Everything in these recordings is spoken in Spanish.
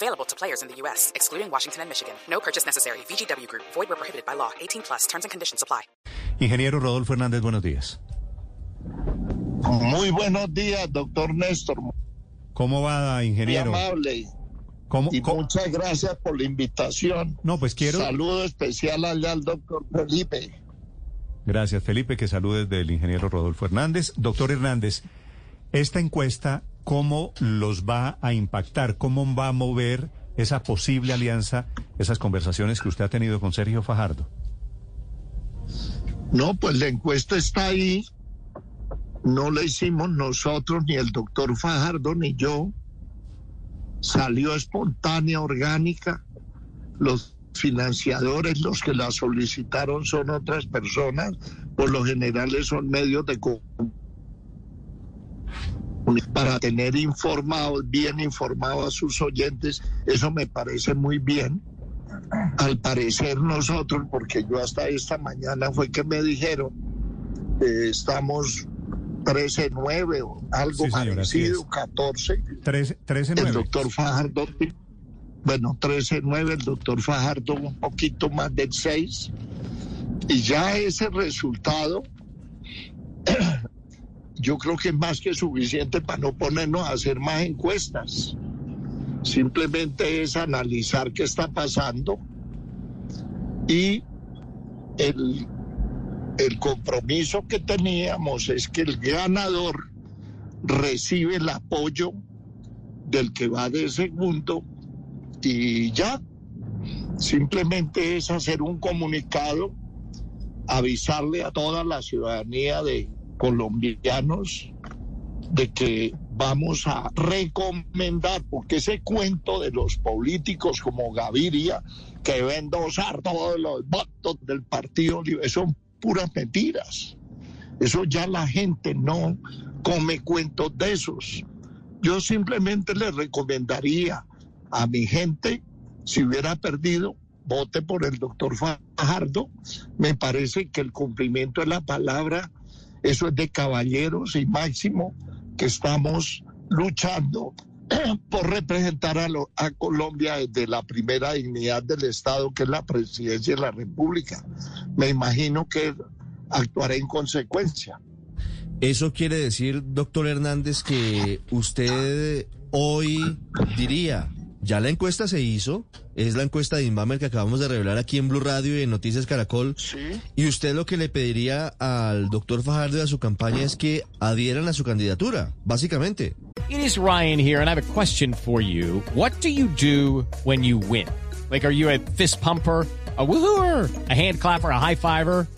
Available to players in the U.S., excluding Washington and Michigan. No purchase necessary. VGW Group. Void where prohibited by law. 18 plus. Terms and conditions apply. Ingeniero Rodolfo Hernández, buenos días. Muy buenos días, doctor Néstor. ¿Cómo va, Muy ingeniero? amable. ¿Cómo, Y cómo- muchas gracias por la invitación. No, pues quiero... Saludo especial allá al doctor Felipe. Gracias, Felipe, que saludes del ingeniero Rodolfo Hernández. Doctor Hernández, esta encuesta, ¿cómo los va a impactar? ¿Cómo va a mover esa posible alianza, esas conversaciones que usted ha tenido con Sergio Fajardo? No, pues la encuesta está ahí. No la hicimos nosotros, ni el doctor Fajardo, ni yo. Salió espontánea, orgánica. Los financiadores, los que la solicitaron son otras personas. Por lo general son medios de comunicación para tener informados, bien informados a sus oyentes. Eso me parece muy bien. Al parecer nosotros, porque yo hasta esta mañana fue que me dijeron, eh, estamos 13-9 o algo Sí, señor, así parecido, es. 14. Tres- 13 El 9. doctor Fajardo, bueno, 13-9, el doctor Fajardo un poquito más del 6. Y ya ese resultado, yo creo que es más que suficiente para no ponernos a hacer más encuestas. Simplemente es analizar qué está pasando y el, el compromiso que teníamos es que el ganador recibe el apoyo del que va de segundo y ya. Simplemente es hacer un comunicado, avisarle a toda la ciudadanía de colombianos de que vamos a recomendar, porque ese cuento de los políticos como Gaviria, que va a endosar todos los votos del Partido Libre, son puras mentiras. Eso ya la gente no come cuentos de esos. Yo simplemente le recomendaría a mi gente, si hubiera perdido, vote por el doctor Fajardo. Me parece que el cumplimiento de la palabra, eso es de caballeros y máximo que estamos luchando por representar a, a Colombia desde la primera dignidad del Estado, que es la presidencia de la República. Me imagino que actuaré en consecuencia. Eso quiere decir, doctor Hernández, que usted hoy diría, ya la encuesta se hizo, es la encuesta de Inbamer que acabamos de revelar aquí en Blue Radio y en Noticias Caracol, Sí. y usted lo que le pediría al doctor Fajardo y a su campaña es que adhieran a su candidatura, básicamente. It is Ryan here, and I have a question for you. What do you do when you win? Like, are you a fist pumper? A woohooer, a hand clapper, a high fiver.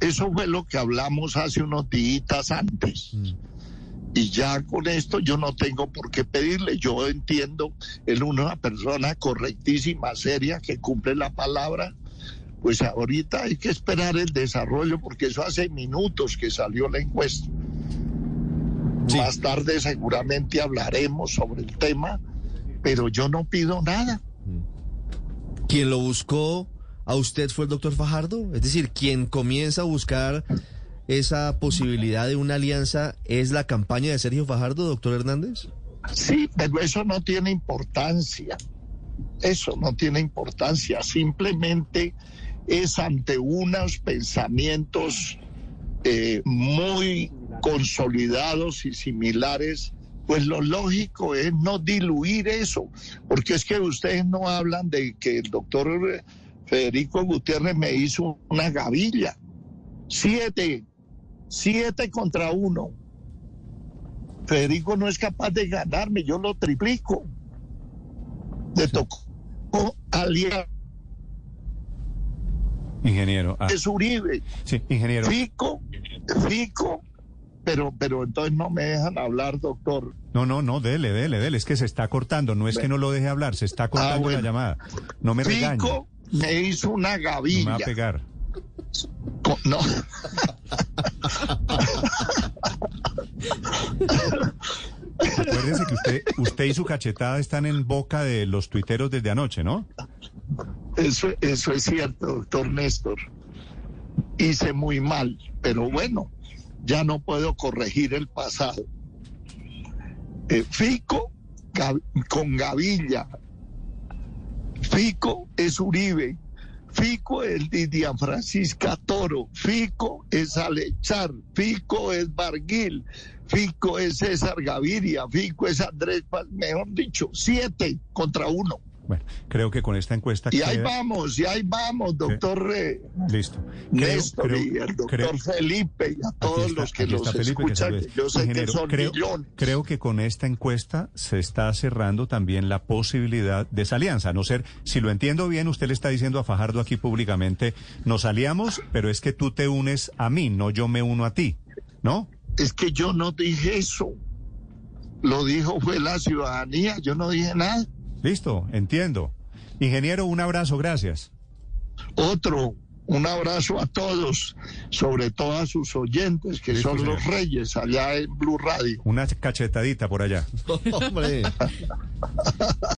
Eso fue lo que hablamos hace unos días antes. Y ya con esto yo no tengo por qué pedirle. Yo entiendo, él es una persona correctísima, seria, que cumple la palabra. Pues ahorita hay que esperar el desarrollo porque eso hace minutos que salió la encuesta. Sí. Más tarde seguramente hablaremos sobre el tema, pero yo no pido nada. Quien lo buscó a usted fue el doctor Fajardo, es decir, quien comienza a buscar esa posibilidad de una alianza es la campaña de Sergio Fajardo, doctor Hernández. Sí, pero eso no tiene importancia. Eso no tiene importancia. Simplemente es ante unos pensamientos eh, muy consolidados y similares. Pues lo lógico es no diluir eso, porque es que ustedes no hablan de que el doctor Federico Gutiérrez me hizo una gavilla. Siete siete contra uno. Federico no es capaz de ganarme, yo lo triplico. Le tocó aliar Ingeniero. ah, es Uribe, sí, ingeniero. Fico, Fico, pero, pero entonces no me dejan hablar, doctor. No, no, no, dele, dele, dele. Es que se está cortando. No es que no lo deje hablar, se está cortando Ah, bueno. la llamada. No me regañe. Me hizo una No me va gavilla. a pegar. Con- no. Acuérdese que usted, usted y su cachetada están en boca de los tuiteros desde anoche, ¿no? Eso, eso es cierto, doctor Néstor. Hice muy mal, pero bueno, ya no puedo corregir el pasado. Eh, Fico con Gavilla. Fico es Uribe. Fico es Lidia Francisca Toro. Fico es Alechar. Fico es Barguil. Fico es César Gaviria. Fico es Andrés. Mejor dicho, siete contra uno. Bueno, creo que con esta encuesta Y ahí vamos, y ahí vamos, doctor eh, Listo. Creo- Néstor creo- y el doctor creo- Felipe y a todos está- los que los Felipe, escuchan. que yo sé Ingeniero, que son creo, millones. creo que con esta encuesta se está cerrando también la posibilidad de esa alianza. A no ser, si lo entiendo bien, usted le está diciendo a Fajardo aquí públicamente, nos aliamos, pero es que tú te unes a mí, no yo me uno a ti, ¿no? Es que yo no dije eso. Lo dijo fue la ciudadanía, yo no dije nada. Listo, entiendo. Ingeniero, un abrazo, gracias. Otro, un abrazo a todos, sobre todo a sus oyentes, que Listo, son señor. los reyes allá en Blue Radio. Una cachetadita por allá. Hombre.